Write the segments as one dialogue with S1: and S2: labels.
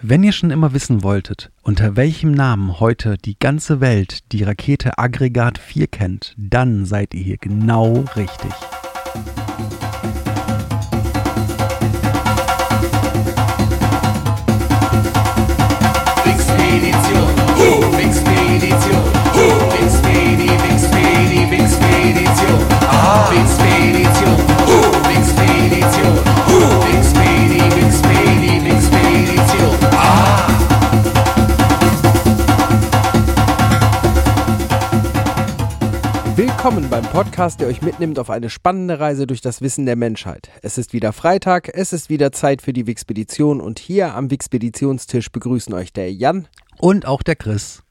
S1: Wenn ihr schon immer wissen wolltet, unter welchem Namen heute die ganze Welt die Rakete Aggregat 4 kennt, dann seid ihr hier genau richtig.
S2: Wixpedition, Wixpedition, Wixpedi, Wixpedi, Wixpedition, Wixpedition,
S3: Willkommen beim Podcast, der euch mitnimmt auf eine spannende Reise durch das Wissen der Menschheit. Es ist wieder Freitag, es ist wieder Zeit für die Wixpedition und hier am Wixpeditionstisch begrüßen euch der Jan.
S1: Und auch der Chris.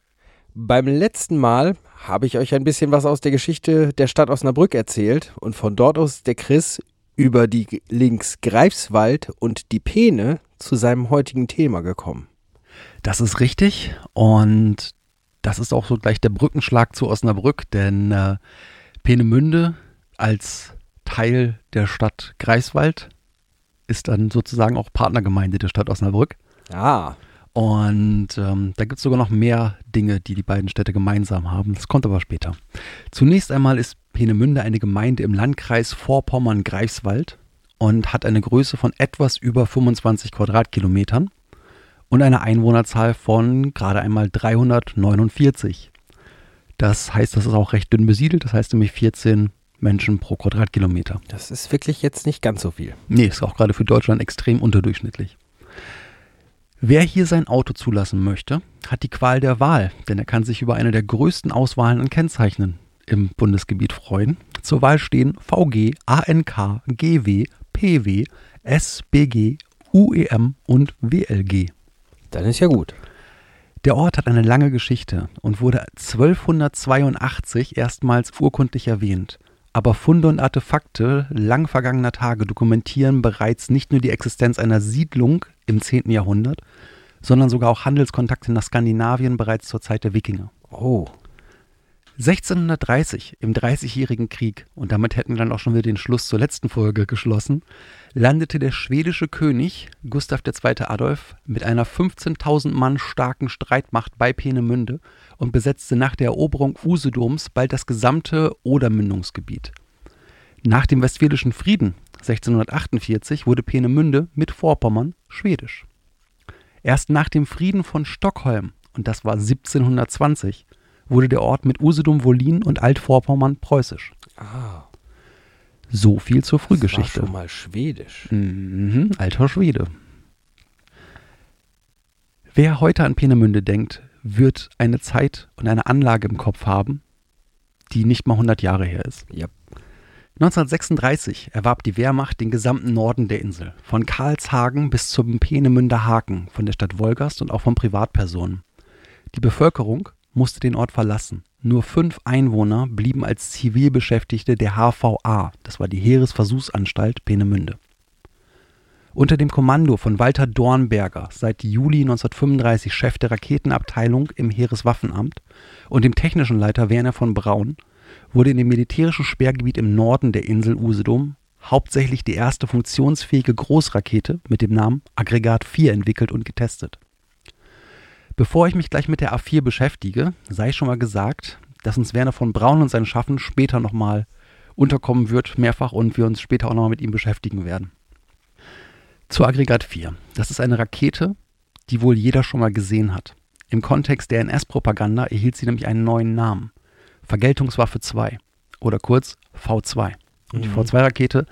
S3: Beim letzten Mal habe ich euch ein bisschen was aus der Geschichte der Stadt Osnabrück erzählt und von dort aus ist der Chris über die Links Greifswald und die Peene zu seinem heutigen Thema gekommen.
S1: Das ist richtig und das ist auch so gleich der Brückenschlag zu Osnabrück, denn äh, Peenemünde als Teil der Stadt Greifswald ist dann sozusagen auch Partnergemeinde der Stadt Osnabrück.
S3: Ah,
S1: Und ähm, da gibt es sogar noch mehr Dinge, die die beiden Städte gemeinsam haben. Das kommt aber später. Zunächst einmal ist Peenemünde eine Gemeinde im Landkreis Vorpommern-Greifswald und hat eine Größe von etwas über 25 Quadratkilometern und eine Einwohnerzahl von gerade einmal 349. Das heißt, das ist auch recht dünn besiedelt, das heißt nämlich 14 Menschen pro Quadratkilometer.
S3: das ist wirklich jetzt nicht ganz so viel.
S1: Nee, ist auch gerade für Deutschland extrem unterdurchschnittlich. Wer hier sein Auto zulassen möchte, hat die Qual der Wahl, denn er kann sich über eine der größten Auswahlen an Kennzeichnen im Bundesgebiet freuen. Zur Wahl stehen VG, ANK, GW, PW, SBG, UEM und WLG.
S3: Dann ist ja gut.
S1: Der Ort hat eine lange Geschichte und wurde 1282 erstmals urkundlich erwähnt. Aber Funde und Artefakte lang vergangener Tage dokumentieren bereits nicht nur die Existenz einer Siedlung im 10. Jahrhundert, sondern sogar auch Handelskontakte nach Skandinavien bereits zur Zeit der Wikinger.
S3: Oh,
S1: 1630, im Dreißigjährigen Krieg, und damit hätten wir dann auch schon wieder den Schluss zur letzten Folge geschlossen, landete der schwedische König Gustav II. Adolf mit einer 15.000 Mann starken Streitmacht bei Peenemünde und besetzte nach der Eroberung Usedoms bald das gesamte Odermündungsgebiet. Nach dem Westfälischen Frieden 1648 wurde Peenemünde mit Vorpommern schwedisch. Erst nach dem Frieden von Stockholm, und das war 1720, wurde der Ort mit Usedom, Wolin und Altvorpommern preußisch.
S3: ah,
S1: So viel zur
S3: das war
S1: Frühgeschichte.
S3: schon mal schwedisch.
S1: Mhm, alter Schwede. Wer heute an Peenemünde denkt, wird eine Zeit und eine Anlage im Kopf haben, die nicht mal 100 Jahre her ist.
S3: Ja.
S1: 1936 erwarb die Wehrmacht den gesamten Norden der Insel, von Karlshagen bis zum Peenemünder Haken, von der Stadt Wolgast und auch von Privatpersonen. Die Bevölkerung musste den Ort verlassen. Nur fünf Einwohner blieben als Zivilbeschäftigte der HVA, das war die Heeresversuchsanstalt Peenemünde. Unter dem Kommando von Walter Dornberger, seit Juli 1935 Chef der Raketenabteilung im Heereswaffenamt, und dem technischen Leiter Werner von Braun, wurde in dem militärischen Sperrgebiet im Norden der Insel Usedom hauptsächlich die erste funktionsfähige Großrakete mit dem Namen Aggregat 4 entwickelt und getestet. Bevor ich mich gleich mit der A4 beschäftige, sei schon mal gesagt, dass uns Werner von Braun und sein Schaffen später nochmal unterkommen wird, mehrfach, und wir uns später auch nochmal mit ihm beschäftigen werden. Zu Aggregat 4. Das ist eine Rakete, die wohl jeder schon mal gesehen hat. Im Kontext der NS-Propaganda erhielt sie nämlich einen neuen Namen. Vergeltungswaffe 2 oder kurz V2. Und die
S3: Mhm.
S1: V2-Rakete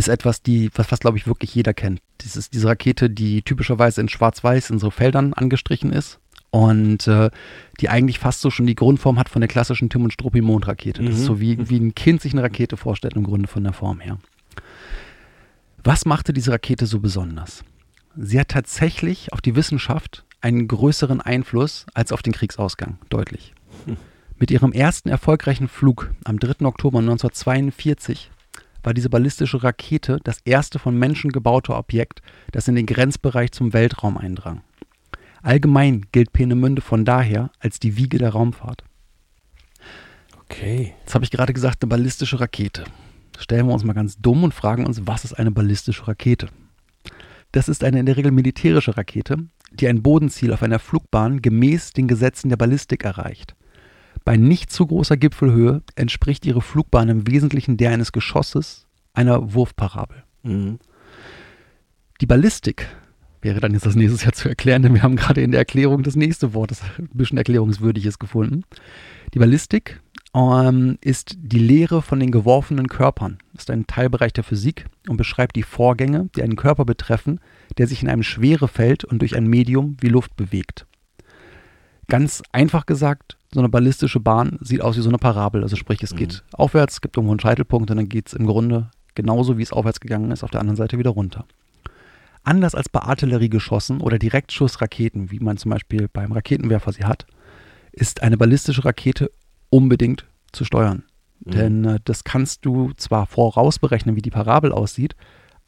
S1: ist etwas, die, was, was glaube ich wirklich jeder kennt. Das ist diese Rakete, die typischerweise in Schwarz-Weiß in so Feldern angestrichen ist und äh, die eigentlich fast so schon die Grundform hat von der klassischen Tim und Struppi Mondrakete. Das ist
S3: Mhm.
S1: so wie, wie ein Kind sich eine Rakete vorstellt im Grunde von der Form her. Was machte diese Rakete so besonders? Sie hat tatsächlich auf die Wissenschaft einen größeren Einfluss als auf den Kriegsausgang, deutlich. Mit ihrem ersten erfolgreichen Flug am 3. Oktober 1942 war diese ballistische Rakete das erste von Menschen gebaute Objekt, das in den Grenzbereich zum Weltraum eindrang. Allgemein gilt Peenemünde von daher als die Wiege der Raumfahrt.
S3: Okay.
S1: Jetzt habe ich gerade gesagt, eine ballistische Rakete. Stellen wir uns mal ganz dumm und fragen uns, was ist eine ballistische Rakete? Das ist eine in der Regel militärische Rakete, die ein Bodenziel auf einer Flugbahn gemäß den Gesetzen der Ballistik erreicht. Bei nicht zu großer Gipfelhöhe entspricht ihre Flugbahn im Wesentlichen der eines Geschosses einer Wurfparabel.
S3: Mhm.
S1: Die Ballistik wäre dann jetzt das nächste Jahr zu erklären, denn wir haben gerade in der Erklärung das nächste Wort, das ein bisschen erklärungswürdiges gefunden. Die Ballistik ähm, ist die Lehre von den geworfenen Körpern. Ist ein Teilbereich der Physik und beschreibt die Vorgänge, die einen Körper betreffen, der sich in einem Schwerefeld und durch ein Medium wie Luft bewegt. Ganz einfach gesagt, so eine ballistische Bahn sieht aus wie so eine Parabel. Also sprich, es geht aufwärts, es gibt irgendwo einen Scheitelpunkt und dann geht es im Grunde genauso, wie es aufwärts gegangen ist, auf der anderen Seite wieder runter. Anders als bei Artilleriegeschossen oder Direktschussraketen, wie man zum Beispiel beim Raketenwerfer sie hat, ist eine ballistische Rakete unbedingt zu steuern.
S3: Mhm.
S1: Denn äh, das kannst du zwar vorausberechnen, wie die Parabel aussieht,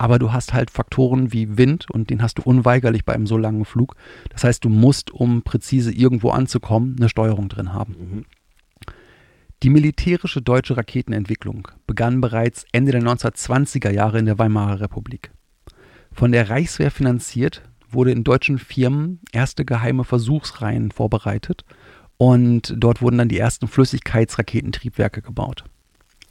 S1: aber du hast halt Faktoren wie Wind und den hast du unweigerlich bei einem so langen Flug. Das heißt, du musst, um präzise irgendwo anzukommen, eine Steuerung drin haben.
S3: Mhm.
S1: Die militärische deutsche Raketenentwicklung begann bereits Ende der 1920er Jahre in der Weimarer Republik. Von der Reichswehr finanziert wurde in deutschen Firmen erste geheime Versuchsreihen vorbereitet und dort wurden dann die ersten Flüssigkeitsraketentriebwerke gebaut.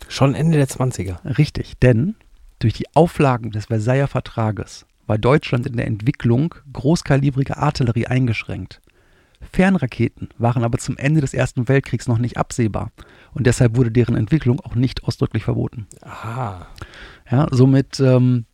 S3: Schon Ende der 20er.
S1: Richtig, denn durch die Auflagen des Versailler Vertrages war Deutschland in der Entwicklung großkalibriger Artillerie eingeschränkt. Fernraketen waren aber zum Ende des Ersten Weltkriegs noch nicht absehbar und deshalb wurde deren Entwicklung auch nicht ausdrücklich verboten.
S3: Aha.
S1: Ja, somit ähm,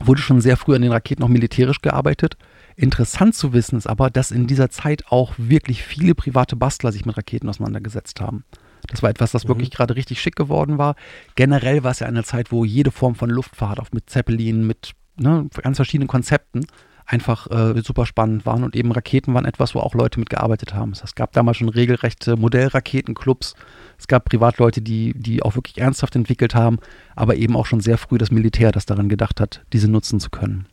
S1: wurde schon sehr früh an den Raketen auch militärisch gearbeitet. Interessant zu wissen ist aber, dass in dieser Zeit auch wirklich viele private Bastler sich mit Raketen auseinandergesetzt haben. Das war etwas, das
S3: Mhm.
S1: wirklich gerade richtig schick geworden war. Generell war es ja eine Zeit, wo jede Form von Luftfahrt, auch mit Zeppelin, mit ne, ganz verschiedenen Konzepten, einfach äh, super spannend waren. Und eben Raketen waren etwas, wo auch Leute mitgearbeitet haben. Das heißt, Es gab damals schon regelrechte Modellraketenclubs. Es gab Privatleute, die, die auch wirklich ernsthaft entwickelt haben, aber eben auch schon sehr früh das Militär, das daran gedacht hat, diese nutzen zu können.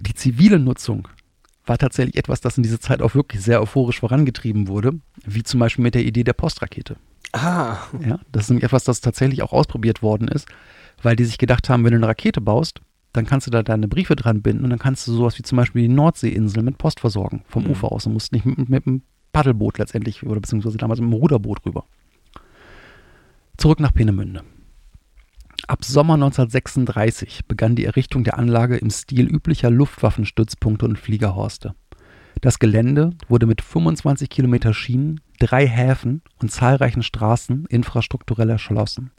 S1: Die zivile Nutzung war tatsächlich etwas, das in dieser Zeit auch wirklich sehr euphorisch vorangetrieben wurde, wie zum Beispiel mit der Idee der Postrakete.
S3: Ah.
S1: Ja, das ist nämlich etwas, das tatsächlich auch ausprobiert worden ist, weil die sich gedacht haben, wenn du eine Rakete baust, dann kannst du da deine Briefe dran binden und dann kannst du sowas wie zum Beispiel die Nordseeinsel mit Post versorgen vom
S3: Mhm.
S1: Ufer aus und musst nicht mit, mit einem Paddelboot letztendlich oder beziehungsweise damals mit einem Ruderboot rüber. Zurück nach Peenemünde. Ab Sommer 1936 begann die Errichtung der Anlage im Stil üblicher Luftwaffenstützpunkte und Fliegerhorste. Das Gelände wurde mit 25 Kilometer Schienen, drei Häfen und zahlreichen Straßen infrastrukturell erschlossen.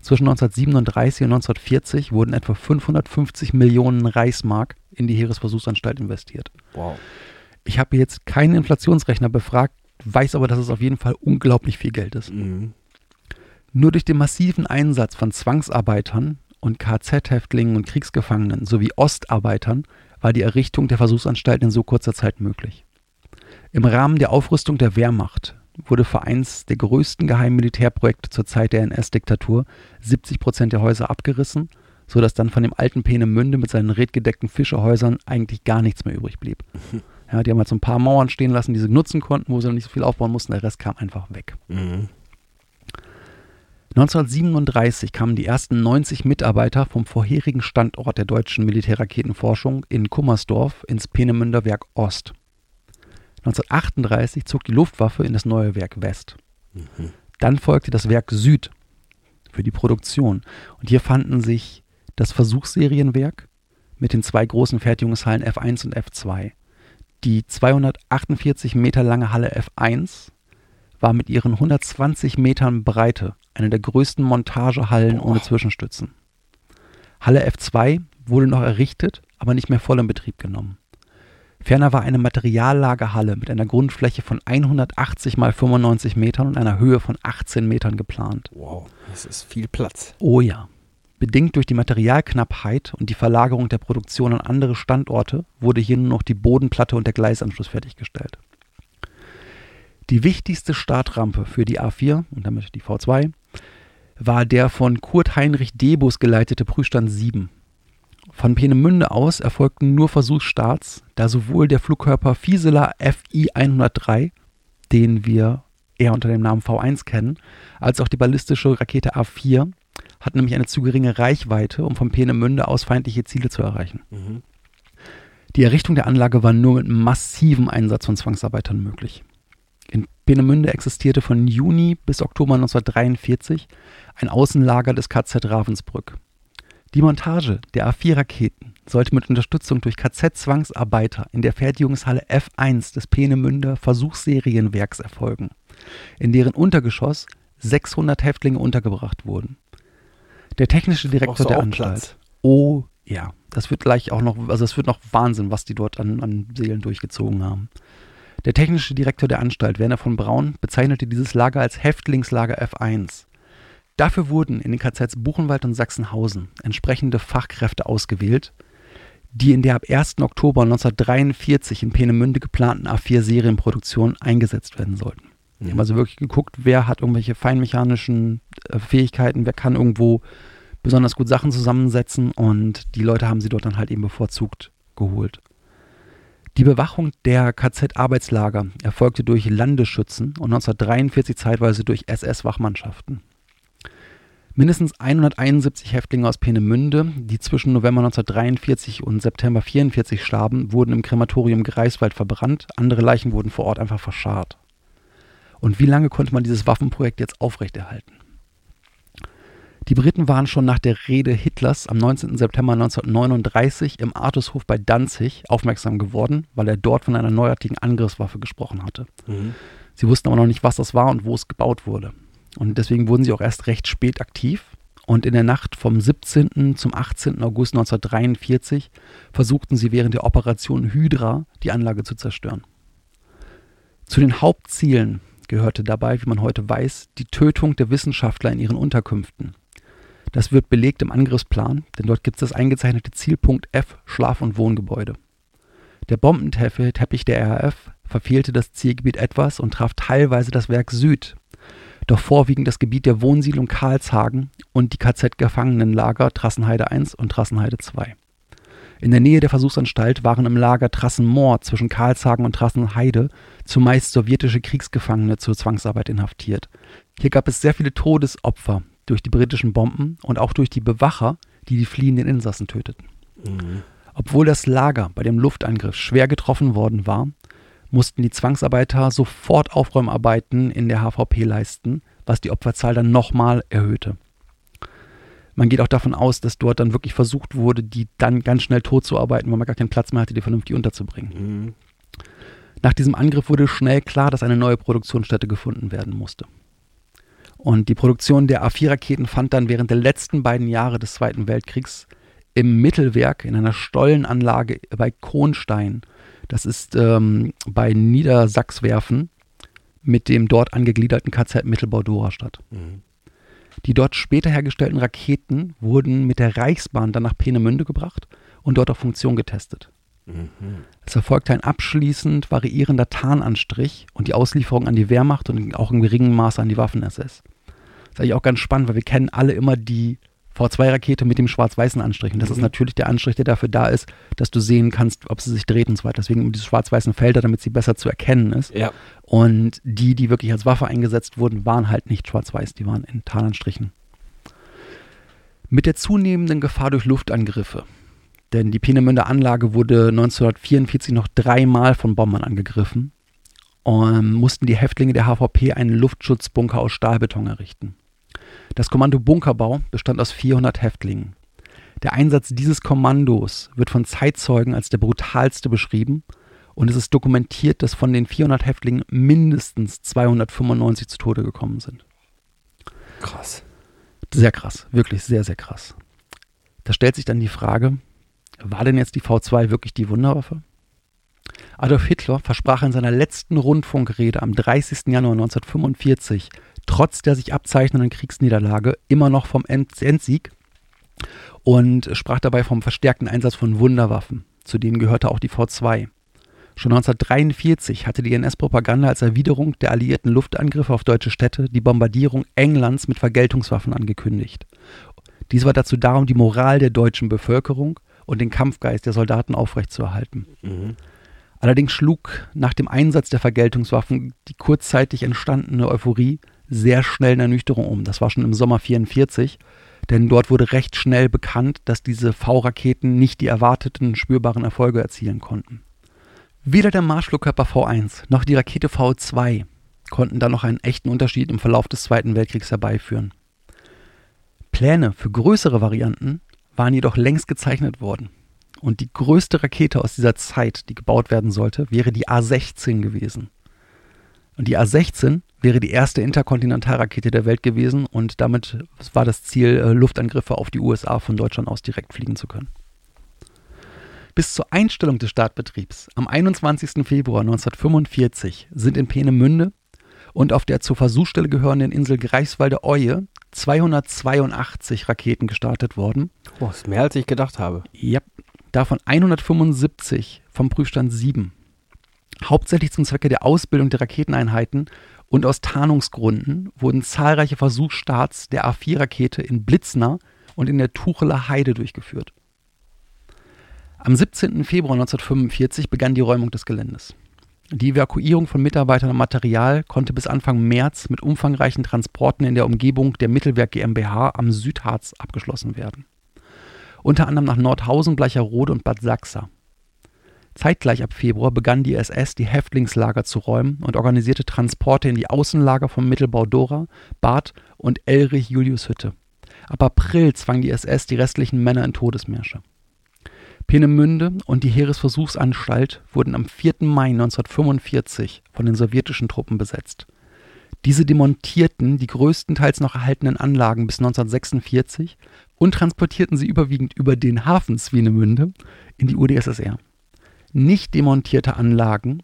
S1: Zwischen 1937 und 1940 wurden etwa 550 Millionen Reichsmark in die Heeresversuchsanstalt investiert.
S3: Wow.
S1: Ich habe jetzt keinen Inflationsrechner befragt, weiß aber, dass es auf jeden Fall unglaublich viel Geld ist.
S3: Mhm.
S1: Nur durch den massiven Einsatz von Zwangsarbeitern und KZ-Häftlingen und Kriegsgefangenen sowie Ostarbeitern war die Errichtung der Versuchsanstalt in so kurzer Zeit möglich. Im Rahmen der Aufrüstung der Wehrmacht wurde für eins der größten geheimen Militärprojekte zur Zeit der NS-Diktatur 70 Prozent der Häuser abgerissen, sodass dann von dem alten Peenemünde mit seinen redgedeckten Fischerhäusern eigentlich gar nichts mehr übrig blieb. Ja, die haben halt so ein paar Mauern stehen lassen, die sie nutzen konnten, wo sie nicht so viel aufbauen mussten, der Rest kam einfach weg.
S3: Mhm.
S1: 1937 kamen die ersten 90 Mitarbeiter vom vorherigen Standort der deutschen Militärraketenforschung in Kummersdorf ins Peenemünder Werk Ost. 1938 zog die Luftwaffe in das neue Werk West.
S3: Mhm.
S1: Dann folgte das Werk Süd für die Produktion. Und hier fanden sich das Versuchsserienwerk mit den zwei großen Fertigungshallen F1 und F2. Die 248 Meter lange Halle F1 war mit ihren 120 Metern Breite eine der größten Montagehallen ohne Zwischenstützen. Halle F2 wurde noch errichtet, aber nicht mehr voll in Betrieb genommen. Ferner war eine Materiallagerhalle mit einer Grundfläche von 180 mal 95 Metern und einer Höhe von 18 Metern geplant.
S3: Wow. Das ist viel Platz.
S1: Oh ja. Bedingt durch die Materialknappheit und die Verlagerung der Produktion an andere Standorte wurde hier nur noch die Bodenplatte und der Gleisanschluss fertiggestellt. Die wichtigste Startrampe für die A4 und damit die V2 war der von Kurt Heinrich Debus geleitete Prüfstand 7. Von Peenemünde aus erfolgten nur Versuchsstarts, da sowohl der Flugkörper Fieseler FI 103, den wir eher unter dem Namen V1 kennen, als auch die ballistische Rakete A4 hatten nämlich eine zu geringe Reichweite, um von Peenemünde aus feindliche Ziele zu erreichen.
S3: Mhm.
S1: Die Errichtung der Anlage war nur mit massivem Einsatz von Zwangsarbeitern möglich. Peenemünde existierte von Juni bis Oktober 1943 ein Außenlager des KZ Ravensbrück. Die Montage der A4-Raketen sollte mit Unterstützung durch KZ-Zwangsarbeiter in der Fertigungshalle F1 des Peenemünder Versuchsserienwerks erfolgen, in deren Untergeschoss 600 Häftlinge untergebracht wurden. Der technische Direktor der Anstalt.
S3: Platz?
S1: Oh ja, das wird gleich auch noch, also es wird noch Wahnsinn, was die dort an, an Seelen durchgezogen haben. Der technische Direktor der Anstalt, Werner von Braun, bezeichnete dieses Lager als Häftlingslager F1. Dafür wurden in den KZs Buchenwald und Sachsenhausen entsprechende Fachkräfte ausgewählt, die in der ab 1. Oktober 1943 in Peenemünde geplanten A4-Serienproduktion eingesetzt werden sollten. Die haben also wirklich geguckt, wer hat irgendwelche feinmechanischen äh, Fähigkeiten, wer kann irgendwo besonders gut Sachen zusammensetzen und die Leute haben sie dort dann halt eben bevorzugt geholt. Die Bewachung der KZ-Arbeitslager erfolgte durch Landesschützen und 1943 zeitweise durch SS-Wachmannschaften. Mindestens 171 Häftlinge aus Peenemünde, die zwischen November 1943 und September 1944 starben, wurden im Krematorium Greifswald verbrannt, andere Leichen wurden vor Ort einfach verscharrt. Und wie lange konnte man dieses Waffenprojekt jetzt aufrechterhalten? Die Briten waren schon nach der Rede Hitlers am 19. September 1939 im Artushof bei Danzig aufmerksam geworden, weil er dort von einer neuartigen Angriffswaffe gesprochen hatte.
S3: Mhm.
S1: Sie wussten aber noch nicht, was das war und wo es gebaut wurde. Und deswegen wurden sie auch erst recht spät aktiv. Und in der Nacht vom 17. zum 18. August 1943 versuchten sie während der Operation Hydra die Anlage zu zerstören. Zu den Hauptzielen gehörte dabei, wie man heute weiß, die Tötung der Wissenschaftler in ihren Unterkünften. Das wird belegt im Angriffsplan, denn dort gibt es das eingezeichnete Zielpunkt F Schlaf- und Wohngebäude. Der Bombenteppich der RAF verfehlte das Zielgebiet etwas und traf teilweise das Werk Süd, doch vorwiegend das Gebiet der Wohnsiedlung Karlshagen und die KZ-Gefangenenlager Trassenheide 1 und Trassenheide 2. In der Nähe der Versuchsanstalt waren im Lager Trassenmoor zwischen Karlshagen und Trassenheide zumeist sowjetische Kriegsgefangene zur Zwangsarbeit inhaftiert. Hier gab es sehr viele Todesopfer durch die britischen Bomben und auch durch die Bewacher, die die fliehenden Insassen töteten.
S3: Mhm.
S1: Obwohl das Lager bei dem Luftangriff schwer getroffen worden war, mussten die Zwangsarbeiter sofort Aufräumarbeiten in der HVP leisten, was die Opferzahl dann nochmal erhöhte. Man geht auch davon aus, dass dort dann wirklich versucht wurde, die dann ganz schnell totzuarbeiten, weil man gar keinen Platz mehr hatte, die vernünftig unterzubringen.
S3: Mhm.
S1: Nach diesem Angriff wurde schnell klar, dass eine neue Produktionsstätte gefunden werden musste. Und die Produktion der A4-Raketen fand dann während der letzten beiden Jahre des Zweiten Weltkriegs im Mittelwerk in einer Stollenanlage bei Kronstein, das ist ähm, bei Niedersachswerfen, mit dem dort angegliederten KZ Mittelbau-Dora statt.
S3: Mhm.
S1: Die dort später hergestellten Raketen wurden mit der Reichsbahn dann nach Peenemünde gebracht und dort auf Funktion getestet.
S3: Mhm.
S1: Es erfolgte ein abschließend variierender Tarnanstrich und die Auslieferung an die Wehrmacht und auch in geringem Maße an die Waffen-SS. Das ist eigentlich auch ganz spannend, weil wir kennen alle immer die V2-Rakete mit dem schwarz-weißen Anstrich. Und das ist
S3: Mhm.
S1: natürlich der Anstrich, der dafür da ist, dass du sehen kannst, ob sie sich dreht und so weiter. Deswegen diese schwarz-weißen Felder, damit sie besser zu erkennen ist.
S3: Ja.
S1: Und die, die wirklich als Waffe eingesetzt wurden, waren halt nicht schwarz-weiß, die waren in Tarnanstrichen. Mit der zunehmenden Gefahr durch Luftangriffe, denn die Peenemünder Anlage wurde 1944 noch dreimal von Bombern angegriffen, ähm, mussten die Häftlinge der HVP einen Luftschutzbunker aus Stahlbeton errichten. Das Kommando Bunkerbau bestand aus 400 Häftlingen. Der Einsatz dieses Kommandos wird von Zeitzeugen als der brutalste beschrieben und es ist dokumentiert, dass von den 400 Häftlingen mindestens 295 zu Tode gekommen sind.
S3: Krass.
S1: Sehr krass, wirklich sehr, sehr krass. Da stellt sich dann die Frage, war denn jetzt die V2 wirklich die Wunderwaffe? Adolf Hitler versprach in seiner letzten Rundfunkrede am 30. Januar 1945 trotz der sich abzeichnenden Kriegsniederlage immer noch vom End Endsieg und sprach dabei vom verstärkten Einsatz von Wunderwaffen. Zu denen gehörte auch die V2. Schon 1943 hatte die NS-Propaganda als Erwiderung der alliierten Luftangriffe auf deutsche Städte die Bombardierung Englands mit Vergeltungswaffen angekündigt. Dies war dazu da, um die Moral der deutschen Bevölkerung und den Kampfgeist der Soldaten aufrechtzuerhalten. Allerdings schlug nach dem Einsatz der Vergeltungswaffen die kurzzeitig entstandene Euphorie sehr schnell in Ernüchterung um. Das war schon im Sommer 44, denn dort wurde recht schnell bekannt, dass diese V-Raketen nicht die erwarteten spürbaren Erfolge erzielen konnten. Weder der Marschflugkörper V1 noch die Rakete V2 konnten dann noch einen echten Unterschied im Verlauf des Zweiten Weltkriegs herbeiführen. Pläne für größere Varianten waren jedoch längst gezeichnet worden. Und die größte Rakete aus dieser Zeit, die gebaut werden sollte, wäre die A-16 gewesen. Und die A-16 wäre die erste Interkontinentalrakete der Welt gewesen und damit war das Ziel, äh, Luftangriffe auf die USA von Deutschland aus direkt fliegen zu können. Bis zur Einstellung des Startbetriebs am 21. Februar 1945 sind in Peenemünde und auf der zur Versuchsstelle gehörenden Insel Greifswalde Oie 282 Raketen gestartet worden.
S3: Boah, ist mehr als ich gedacht habe.
S1: Ja, davon 175 vom Prüfstand 7. Hauptsächlich zum Zwecke der Ausbildung der Raketeneinheiten und aus Tarnungsgründen wurden zahlreiche Versuchsstarts der A4-Rakete in Blitzner und in der Tucheler Heide durchgeführt. Am 17. Februar 1945 begann die Räumung des Geländes. Die Evakuierung von Mitarbeitern und Material konnte bis Anfang März mit umfangreichen Transporten in der Umgebung der Mittelwerk GmbH am Südharz abgeschlossen werden. Unter anderem nach Nordhausen, Bleicherode und Bad Sachsa. Zeitgleich ab Februar begann die SS, die Häftlingslager zu räumen und organisierte Transporte in die Außenlager von Mittelbau Dora, Bad und Elrich-Julius-Hütte. Ab April zwang die SS die restlichen Männer in Todesmärsche. Peenemünde und die Heeresversuchsanstalt wurden am 4. Mai 1945 von den sowjetischen Truppen besetzt. Diese demontierten die größtenteils noch erhaltenen Anlagen bis 1946 und transportierten sie überwiegend über den Hafen Swinemünde in die UdSSR. Nicht demontierte Anlagen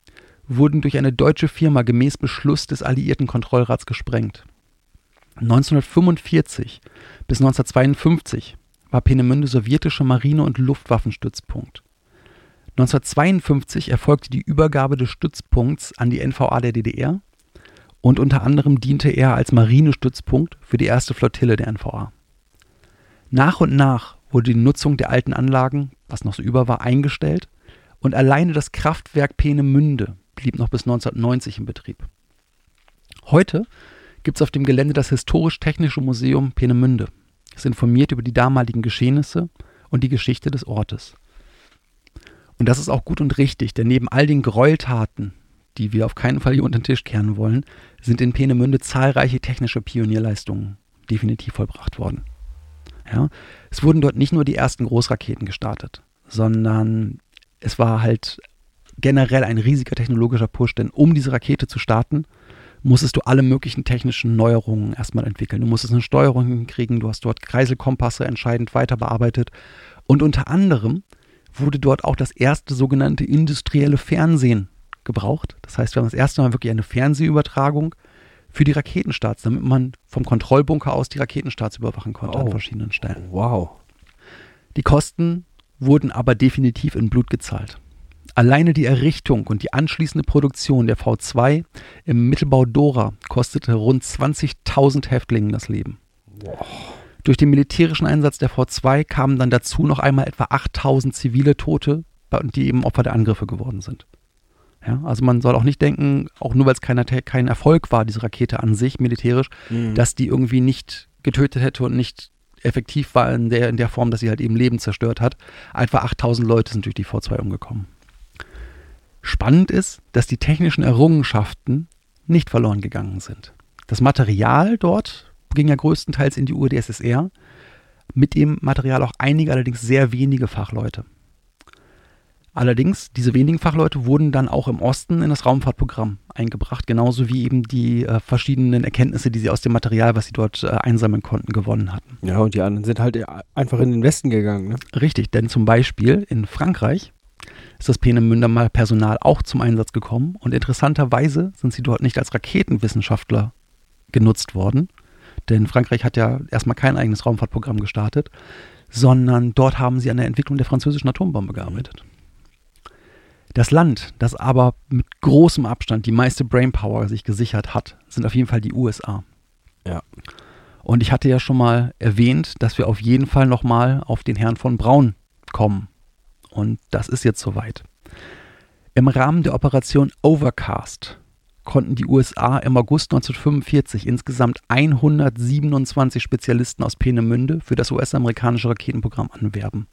S1: wurden durch eine deutsche Firma gemäß Beschluss des Alliierten Kontrollrats gesprengt. 1945 bis 1952 war Peenemünde sowjetischer Marine- und Luftwaffenstützpunkt. 1952 erfolgte die Übergabe des Stützpunkts an die NVA der DDR und unter anderem diente er als Marinestützpunkt für die erste Flottille der NVA. Nach und nach wurde die Nutzung der alten Anlagen, was noch so über war, eingestellt und alleine das Kraftwerk Peenemünde blieb noch bis 1990 in Betrieb. Heute gibt es auf dem Gelände das Historisch-Technische Museum Peenemünde. Es informiert über die damaligen Geschehnisse und die Geschichte des Ortes. Und das ist auch gut und richtig, denn neben all den Gräueltaten, die wir auf keinen Fall hier unter den Tisch kehren wollen, sind in Peenemünde zahlreiche technische Pionierleistungen definitiv vollbracht worden. Ja, es wurden dort nicht nur die ersten Großraketen gestartet, sondern es war halt generell ein riesiger technologischer Push, denn um diese Rakete zu starten, musstest du alle möglichen technischen Neuerungen erstmal entwickeln. Du musstest eine Steuerung hinkriegen, du hast dort Kreiselkompasse entscheidend weiter bearbeitet und unter anderem wurde dort auch das erste sogenannte industrielle Fernsehen gebraucht. Das heißt, wir haben das erste Mal wirklich eine Fernsehübertragung für die Raketenstarts, damit man vom Kontrollbunker aus die Raketenstarts überwachen konnte an
S3: Oh.
S1: verschiedenen Stellen.
S3: Wow.
S1: Die Kosten wurden aber definitiv in Blut gezahlt. Alleine die Errichtung und die anschließende Produktion der V2 im Mittelbau Dora kostete rund 20.000 Häftlingen das Leben. Durch den militärischen Einsatz der V2 kamen dann dazu noch einmal etwa 8.000 zivile Tote, die eben Opfer der Angriffe geworden sind. Ja, also man soll auch nicht denken, auch nur weil es kein, kein Erfolg war, diese Rakete an sich militärisch,
S3: Mhm.
S1: dass die irgendwie nicht getötet hätte und nicht effektiv war in der, in der Form, dass sie halt eben Leben zerstört hat. Etwa 8000 Leute sind durch die V2 umgekommen. Spannend ist, dass die technischen Errungenschaften nicht verloren gegangen sind. Das Material dort ging ja größtenteils in die UdSSR, mit dem Material auch einige, allerdings sehr wenige Fachleute. Allerdings, diese wenigen Fachleute wurden dann auch im Osten in das Raumfahrtprogramm eingebracht, genauso wie eben die äh, verschiedenen Erkenntnisse, die sie aus dem Material, was sie dort äh, einsammeln konnten, gewonnen hatten.
S3: Ja, und die anderen sind halt einfach in den Westen gegangen. Ne?
S1: Richtig, denn zum Beispiel in Frankreich ist das Peenemünder mal Personal auch zum Einsatz gekommen und interessanterweise sind sie dort nicht als Raketenwissenschaftler genutzt worden, denn Frankreich hat ja erstmal kein eigenes Raumfahrtprogramm gestartet, sondern dort haben sie an der Entwicklung der französischen Atombombe gearbeitet. Das Land, das aber mit großem Abstand die meiste Brainpower sich gesichert hat, sind auf jeden Fall die USA.
S3: Ja.
S1: Und ich hatte ja schon mal erwähnt, dass wir auf jeden Fall nochmal auf den Herrn von Braun kommen. Und das ist jetzt soweit. Im Rahmen der Operation Overcast konnten die USA im August 1945 insgesamt 127 Spezialisten aus Peenemünde für das US-amerikanische Raketenprogramm anwerben.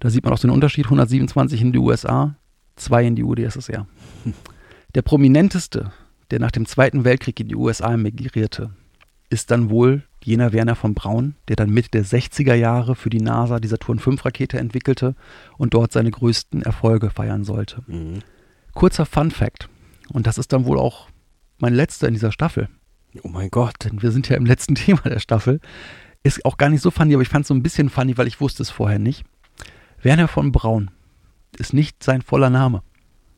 S1: Da sieht man auch den Unterschied, 127 in die USA, zwei in die UdSSR. Der prominenteste, der nach dem Zweiten Weltkrieg in die USA emigrierte, ist dann wohl jener Werner von Braun, der dann Mitte der 60er Jahre für die NASA die Saturn-5-Rakete entwickelte und dort seine größten Erfolge feiern sollte.
S3: Mhm.
S1: Kurzer Fun Fact, und das ist dann wohl auch mein letzter in dieser Staffel,
S3: Oh mein Gott.
S1: denn wir sind ja im letzten Thema der Staffel. Ist auch gar nicht so funny, aber ich fand es so ein bisschen funny, weil ich wusste es vorher nicht. Werner von Braun ist nicht sein voller Name.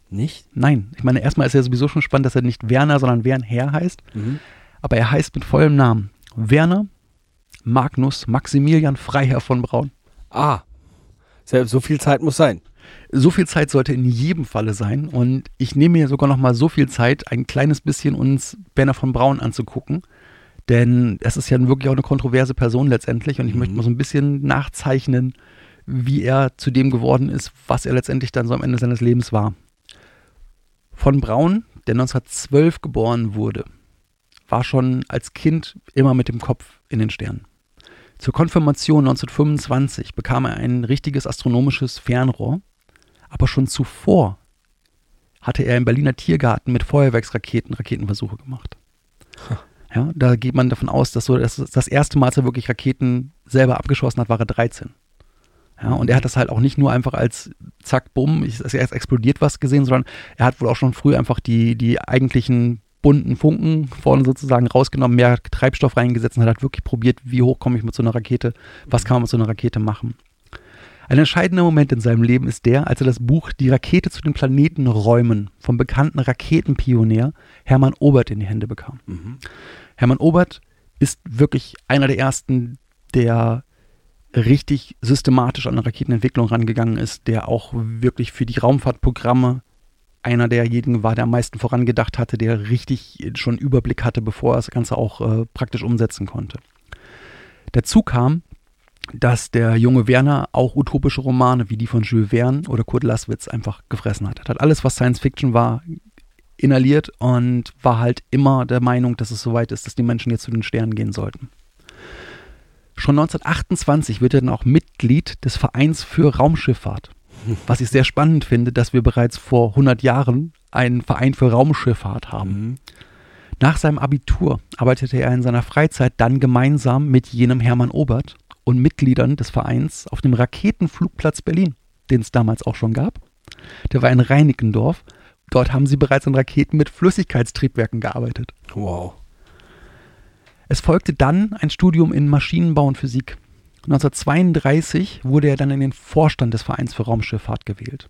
S3: Nicht?
S1: Nein, ich meine, erstmal ist ja sowieso schon spannend, dass er nicht Werner, sondern Wernher heißt.
S3: Mhm.
S1: Aber er heißt mit vollem Namen Werner Magnus Maximilian Freiherr von Braun.
S3: Ah. So viel Zeit muss sein.
S1: So viel Zeit sollte in jedem Falle sein. Und ich nehme mir sogar noch mal so viel Zeit, ein kleines bisschen uns Werner von Braun anzugucken. Denn es ist ja wirklich auch eine kontroverse Person letztendlich. Und ich
S3: Mhm.
S1: möchte mal so ein bisschen nachzeichnen, wie er zu dem geworden ist, was er letztendlich dann so am Ende seines Lebens war. Von Braun, der 1912 geboren wurde, war schon als Kind immer mit dem Kopf in den Sternen. Zur Konfirmation 1925 bekam er ein richtiges astronomisches Fernrohr, aber schon zuvor hatte er im Berliner Tiergarten mit Feuerwerksraketen Raketenversuche gemacht. Ja, da geht man davon aus, dass so das, das erste Mal, als er wirklich Raketen selber abgeschossen hat, war er 13. Ja, und er hat das halt auch nicht nur einfach als zack, bumm, es explodiert was gesehen, sondern er hat wohl auch schon früh einfach die, die eigentlichen bunten Funken vorne sozusagen rausgenommen, mehr Treibstoff reingesetzt und hat halt wirklich probiert, wie hoch komme ich mit so einer Rakete, was kann man mit so einer Rakete machen. Ein entscheidender Moment in seinem Leben ist der, als er das Buch Die Rakete zu den Planeten räumen vom bekannten Raketenpionier Hermann Obert in die Hände bekam.
S3: Mhm.
S1: Hermann Obert ist wirklich einer der ersten, der richtig systematisch an Raketenentwicklung rangegangen ist, der auch wirklich für die Raumfahrtprogramme einer derjenigen war, der am meisten vorangedacht hatte, der richtig schon Überblick hatte, bevor er das Ganze auch äh, praktisch umsetzen konnte. Dazu kam, dass der junge Werner auch utopische Romane wie die von Jules Verne oder Kurt Laswitz einfach gefressen hat. Er hat alles, was Science Fiction war, inhaliert und war halt immer der Meinung, dass es soweit ist, dass die Menschen jetzt zu den Sternen gehen sollten. Schon 1928 wird er dann auch Mitglied des Vereins für Raumschifffahrt. Was ich sehr spannend finde, dass wir bereits vor 100 Jahren einen Verein für Raumschifffahrt haben.
S3: Mhm.
S1: Nach seinem Abitur arbeitete er in seiner Freizeit dann gemeinsam mit jenem Hermann Obert und Mitgliedern des Vereins auf dem Raketenflugplatz Berlin, den es damals auch schon gab. Der war in Reinickendorf. Dort haben sie bereits an Raketen mit Flüssigkeitstriebwerken gearbeitet.
S3: Wow.
S1: Es folgte dann ein Studium in Maschinenbau und Physik. 1932 wurde er dann in den Vorstand des Vereins für Raumschifffahrt gewählt.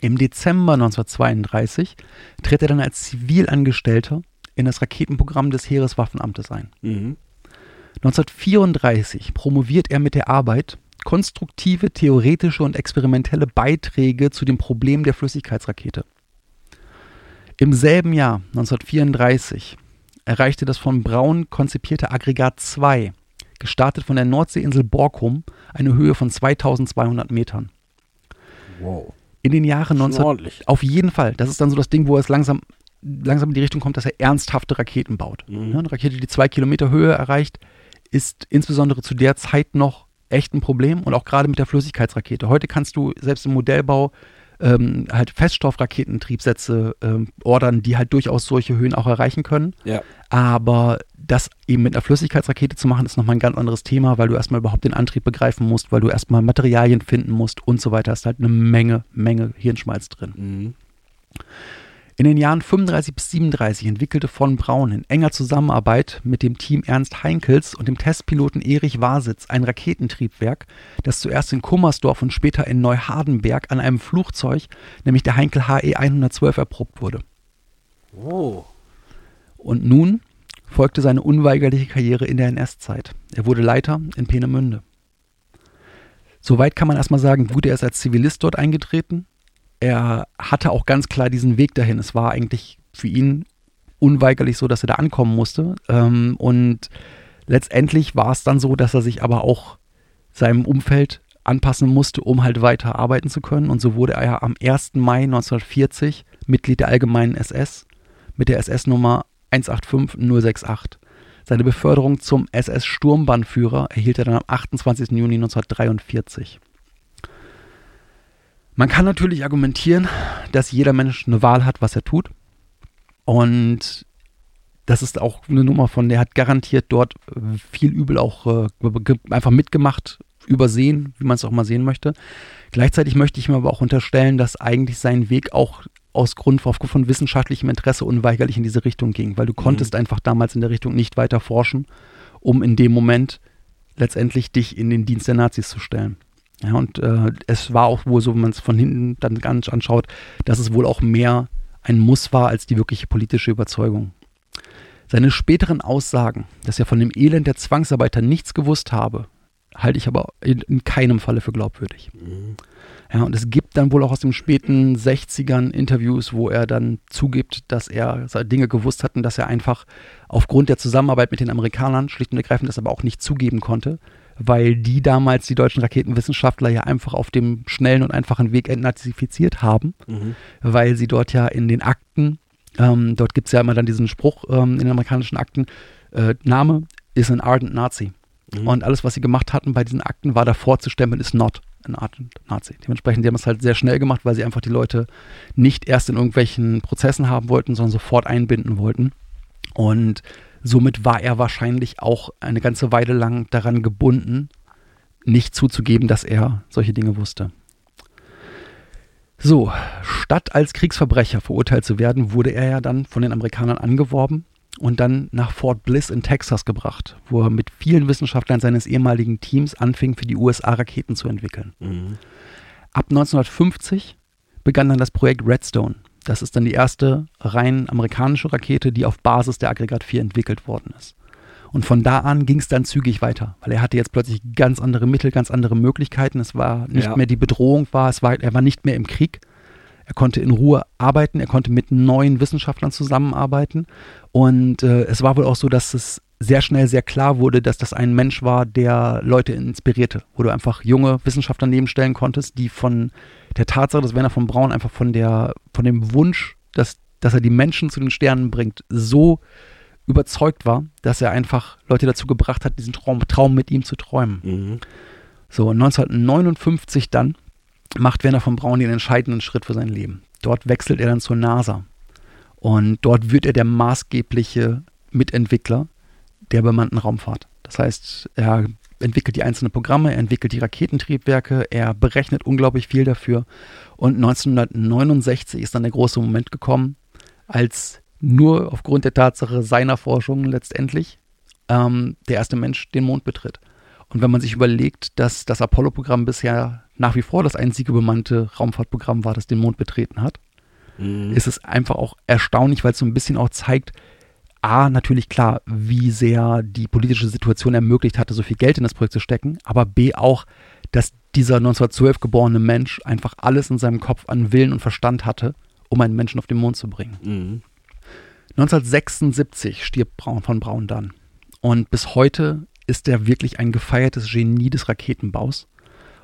S1: Im Dezember 1932 tritt er dann als Zivilangestellter in das Raketenprogramm des Heereswaffenamtes ein.
S3: Mhm.
S1: 1934 promoviert er mit der Arbeit konstruktive, theoretische und experimentelle Beiträge zu dem Problem der Flüssigkeitsrakete. Im selben Jahr, 1934, erreichte das von Braun konzipierte Aggregat 2, gestartet von der Nordseeinsel Borkum, eine Höhe von 2200 Metern.
S3: Wow.
S1: In den Jahren
S3: Schon
S1: 19...
S3: ordentlich.
S1: Auf jeden Fall. Das ist dann so das Ding, wo es langsam, langsam in die Richtung kommt, dass er ernsthafte Raketen baut.
S3: Mhm.
S1: Ja, eine Rakete, die zwei Kilometer Höhe erreicht, ist insbesondere zu der Zeit noch echt ein Problem und auch gerade mit der Flüssigkeitsrakete. Heute kannst du selbst im Modellbau ähm, halt Feststoffraketentriebsätze ähm, ordern, die halt durchaus solche Höhen auch erreichen können.
S3: Ja.
S1: Aber das eben mit einer Flüssigkeitsrakete zu machen, ist nochmal ein ganz anderes Thema, weil du erstmal überhaupt den Antrieb begreifen musst, weil du erstmal Materialien finden musst und so weiter. Da ist halt eine Menge, Menge Hirnschmalz drin.
S3: Mhm.
S1: In den Jahren 35 bis 37 entwickelte von Braun in enger Zusammenarbeit mit dem Team Ernst Heinkels und dem Testpiloten Erich Wasitz ein Raketentriebwerk, das zuerst in Kummersdorf und später in Neuhardenberg an einem Flugzeug, nämlich der Heinkel HE 112, erprobt wurde.
S3: Oh.
S1: Und nun folgte seine unweigerliche Karriere in der NS-Zeit. Er wurde Leiter in Peenemünde. Soweit kann man erstmal sagen, gut, er ist als Zivilist dort eingetreten. Er hatte auch ganz klar diesen Weg dahin. Es war eigentlich für ihn unweigerlich so, dass er da ankommen musste. Ähm, und letztendlich war es dann so, dass er sich aber auch seinem Umfeld anpassen musste, um halt weiter arbeiten zu können. Und so wurde er am 1. Mai 1940 Mitglied der Allgemeinen SS mit der SS-Nummer 185068. Seine Beförderung zum SS-Sturmbannführer erhielt er dann am 28. Juni 1943. Man kann natürlich argumentieren, dass jeder Mensch eine Wahl hat, was er tut. Und das ist auch eine Nummer von, der hat garantiert dort viel Übel auch äh, einfach mitgemacht, übersehen, wie man es auch mal sehen möchte. Gleichzeitig möchte ich mir aber auch unterstellen, dass eigentlich sein Weg auch aus Grund aufgrund von wissenschaftlichem Interesse unweigerlich in diese Richtung ging, weil du mhm. konntest einfach damals in der Richtung nicht weiter forschen, um in dem Moment letztendlich dich in den Dienst der Nazis zu stellen. Ja, und äh, es war auch wohl so, wenn man es von hinten dann ganz anschaut, dass es wohl auch mehr ein Muss war als die wirkliche politische Überzeugung. Seine späteren Aussagen, dass er von dem Elend der Zwangsarbeiter nichts gewusst habe, halte ich aber in, in keinem Falle für glaubwürdig. Mhm. Ja, und es gibt dann wohl auch aus den späten 60ern Interviews, wo er dann zugibt, dass er Dinge gewusst hat und dass er einfach aufgrund der Zusammenarbeit mit den Amerikanern schlicht und ergreifend das aber auch nicht zugeben konnte, weil die damals die deutschen Raketenwissenschaftler ja einfach auf dem schnellen und einfachen Weg entnazifiziert haben, mhm. weil sie dort ja in den Akten ähm, dort gibt es ja immer dann diesen Spruch ähm, in den amerikanischen Akten, äh, Name ist ein ardent Nazi. Mhm. Und alles, was sie gemacht hatten bei diesen Akten, war davor zu stempeln, ist not ein ardent Nazi. Dementsprechend, die haben es halt sehr schnell gemacht, weil sie einfach die Leute nicht erst in irgendwelchen Prozessen haben wollten, sondern sofort einbinden wollten. Und somit war er wahrscheinlich auch eine ganze Weile lang daran gebunden, nicht zuzugeben, dass er solche Dinge wusste. So, statt als Kriegsverbrecher verurteilt zu werden, wurde er ja dann von den Amerikanern angeworben und dann nach Fort Bliss in Texas gebracht, wo er mit vielen Wissenschaftlern seines ehemaligen Teams anfing, für die USA Raketen zu entwickeln. Mhm. Ab 1950 begann dann das Projekt Redstone. Das ist dann die erste rein amerikanische Rakete, die auf Basis der Aggregat 4 entwickelt worden ist. Und von da an ging es dann zügig weiter, weil er hatte jetzt plötzlich ganz andere Mittel, ganz andere Möglichkeiten. Es war nicht ja. mehr die Bedrohung, war, es war, er war nicht mehr im Krieg. Er konnte in Ruhe arbeiten, er konnte mit neuen Wissenschaftlern zusammenarbeiten. Und äh, es war wohl auch so, dass es sehr schnell sehr klar wurde, dass das ein Mensch war, der Leute inspirierte, wo du einfach junge Wissenschaftler nebenstellen konntest, die von der Tatsache, dass Werner von Braun einfach von der, von dem Wunsch, dass, dass er die Menschen zu den Sternen bringt, so überzeugt war, dass er einfach Leute dazu gebracht hat, diesen Traum, Traum mit ihm zu träumen. Mhm. So, 1959 dann macht Werner von Braun den entscheidenden Schritt für sein Leben. Dort wechselt er dann zur NASA. Und dort wird er der maßgebliche Mitentwickler der bemannten Raumfahrt. Das heißt, er entwickelt die einzelnen Programme, er entwickelt die Raketentriebwerke, er berechnet unglaublich viel dafür. Und 1969 ist dann der große Moment gekommen, als nur aufgrund der Tatsache seiner Forschung letztendlich ähm, der erste Mensch den Mond betritt. Und wenn man sich überlegt, dass das Apollo-Programm bisher nach wie vor das einzige bemannte Raumfahrtprogramm war, das den Mond betreten hat, mhm. ist es einfach auch erstaunlich, weil es so ein bisschen auch zeigt, A, natürlich klar, wie sehr die politische Situation ermöglicht hatte, so viel Geld in das Projekt zu stecken, aber B auch, dass dieser 1912 geborene Mensch einfach alles in seinem Kopf an Willen und Verstand hatte, um einen Menschen auf den Mond zu bringen. Mhm. 1976 stirbt Braun von Braun dann. Und bis heute ist er wirklich ein gefeiertes Genie des Raketenbaus.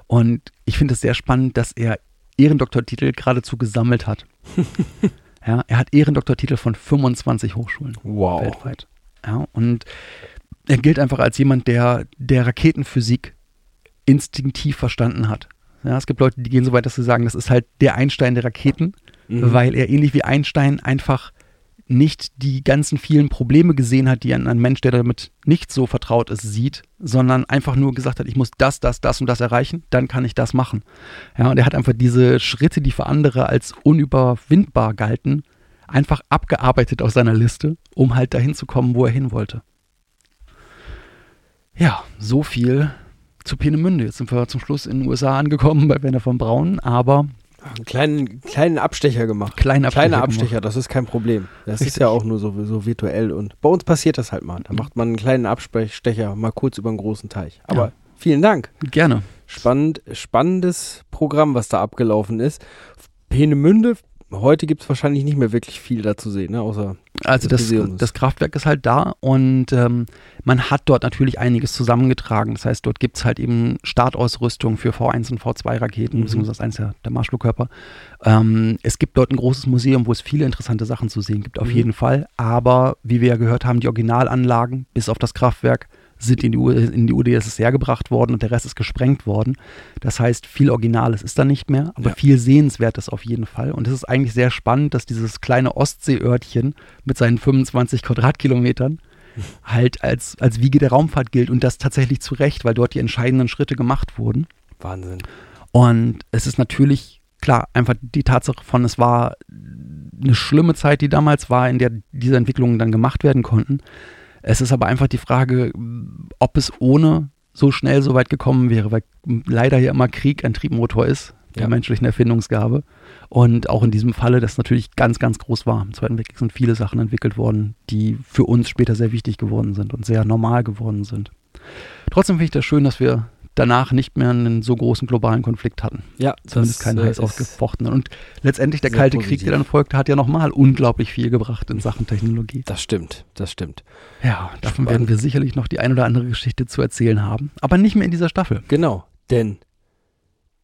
S1: Und ich finde es sehr spannend, dass er Ehrendoktortitel geradezu gesammelt hat. ja, er hat Ehrendoktortitel von 25 Hochschulen wow. weltweit. Ja, und er gilt einfach als jemand, der der Raketenphysik instinktiv verstanden hat. Ja, es gibt Leute, die gehen so weit, dass sie sagen, das ist halt der Einstein der Raketen, mhm. weil er ähnlich wie Einstein einfach nicht die ganzen vielen Probleme gesehen hat, die ein, ein, Mensch, der damit nicht so vertraut ist, sieht, sondern einfach nur gesagt hat, ich muss das, das, das und das erreichen, dann kann ich das machen. Ja, und er hat einfach diese Schritte, die für andere als unüberwindbar galten, einfach abgearbeitet aus seiner Liste, um halt dahin zu kommen, wo er hin wollte. Ja, so viel zu Peenemünde. Jetzt sind wir zum Schluss in den USA angekommen bei Werner von Braun, aber
S3: einen kleinen, kleinen Abstecher gemacht.
S1: Kleine
S3: Abstecher, Kleine Abstecher gemacht. das ist kein Problem. Das Richtig. ist ja auch nur so, so virtuell. Und bei uns passiert das halt mal. Da macht man einen kleinen Abstecher mal kurz über einen großen Teich. Aber ja. vielen Dank.
S1: Gerne.
S3: Spannend, spannendes Programm, was da abgelaufen ist. Peenemünde, heute gibt es wahrscheinlich nicht mehr wirklich viel da zu sehen, ne? außer
S1: Also
S3: Das
S1: das, das, Kraftwerk ist halt da und ähm, man hat dort natürlich einiges zusammengetragen. Das heißt, dort gibt es halt eben Startausrüstung für V1 und V2-Raketen,
S3: Mhm.
S1: beziehungsweise eins der, der Marschflugkörper. Ähm, es gibt dort ein großes Museum, wo es viele interessante Sachen zu sehen gibt, auf
S3: Mhm.
S1: jeden Fall. Aber wie wir ja gehört haben, die Originalanlagen bis auf das Kraftwerk sind in die, U in die UdSSR gebracht worden und der Rest ist gesprengt worden. Das heißt, viel Originales ist da nicht mehr, aber
S3: Ja.
S1: viel Sehenswertes auf jeden Fall. Und es ist eigentlich sehr spannend, dass dieses kleine Ostseeörtchen mit seinen 25 Quadratkilometern halt als, als Wiege der Raumfahrt gilt und das tatsächlich zu Recht, weil dort die entscheidenden Schritte gemacht wurden.
S3: Wahnsinn.
S1: Und es ist natürlich, klar, einfach die Tatsache von, es war eine schlimme Zeit, die damals war, in der diese Entwicklungen dann gemacht werden konnten. Es ist aber einfach die Frage, ob es ohne so schnell so weit gekommen wäre, weil leider ja immer Krieg ein Triebmotor ist, der
S3: Ja.
S1: menschlichen Erfindungsgabe. Und auch in diesem Falle das natürlich ganz, ganz groß war. Im Zweiten Weltkrieg sind viele Sachen entwickelt worden, die für uns später sehr wichtig geworden sind und sehr normal geworden sind. Trotzdem finde ich das schön, dass wir danach nicht mehr einen so großen globalen Konflikt hatten.
S3: Ja,
S1: Zumindest keinen
S3: äh,
S1: heiß ausgefochtenen. Und letztendlich der Kalte Krieg,
S3: positiv.
S1: der dann folgte, hat ja nochmal unglaublich viel gebracht in Sachen Technologie.
S3: Das stimmt, das stimmt.
S1: Ja, davon
S3: Spannend.
S1: werden wir sicherlich noch die ein oder andere Geschichte zu erzählen haben. Aber nicht mehr in dieser Staffel.
S3: Genau, denn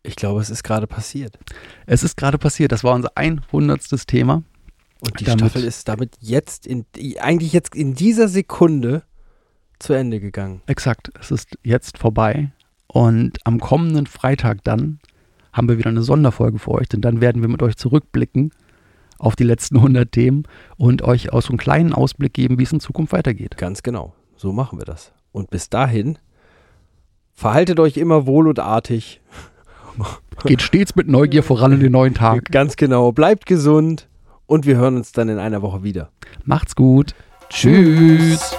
S3: ich glaube, es ist gerade passiert.
S1: Es ist gerade passiert. Das war unser 100. Thema.
S3: Und die
S1: Damit-
S3: Staffel ist damit jetzt, in, eigentlich jetzt in dieser Sekunde zu Ende gegangen.
S1: Exakt. Es ist jetzt vorbei. Und am kommenden Freitag dann haben wir wieder eine Sonderfolge für euch. Denn dann werden wir mit euch zurückblicken auf die letzten 100 Themen und euch auch so einen kleinen Ausblick geben, wie es in Zukunft weitergeht.
S3: Ganz genau. So machen wir das. Und bis dahin, verhaltet euch immer wohl und artig.
S1: Geht stets mit Neugier voran in den neuen Tag.
S3: Ganz genau. Bleibt gesund. Und wir hören uns dann in einer Woche wieder.
S1: Macht's gut. Tschüss.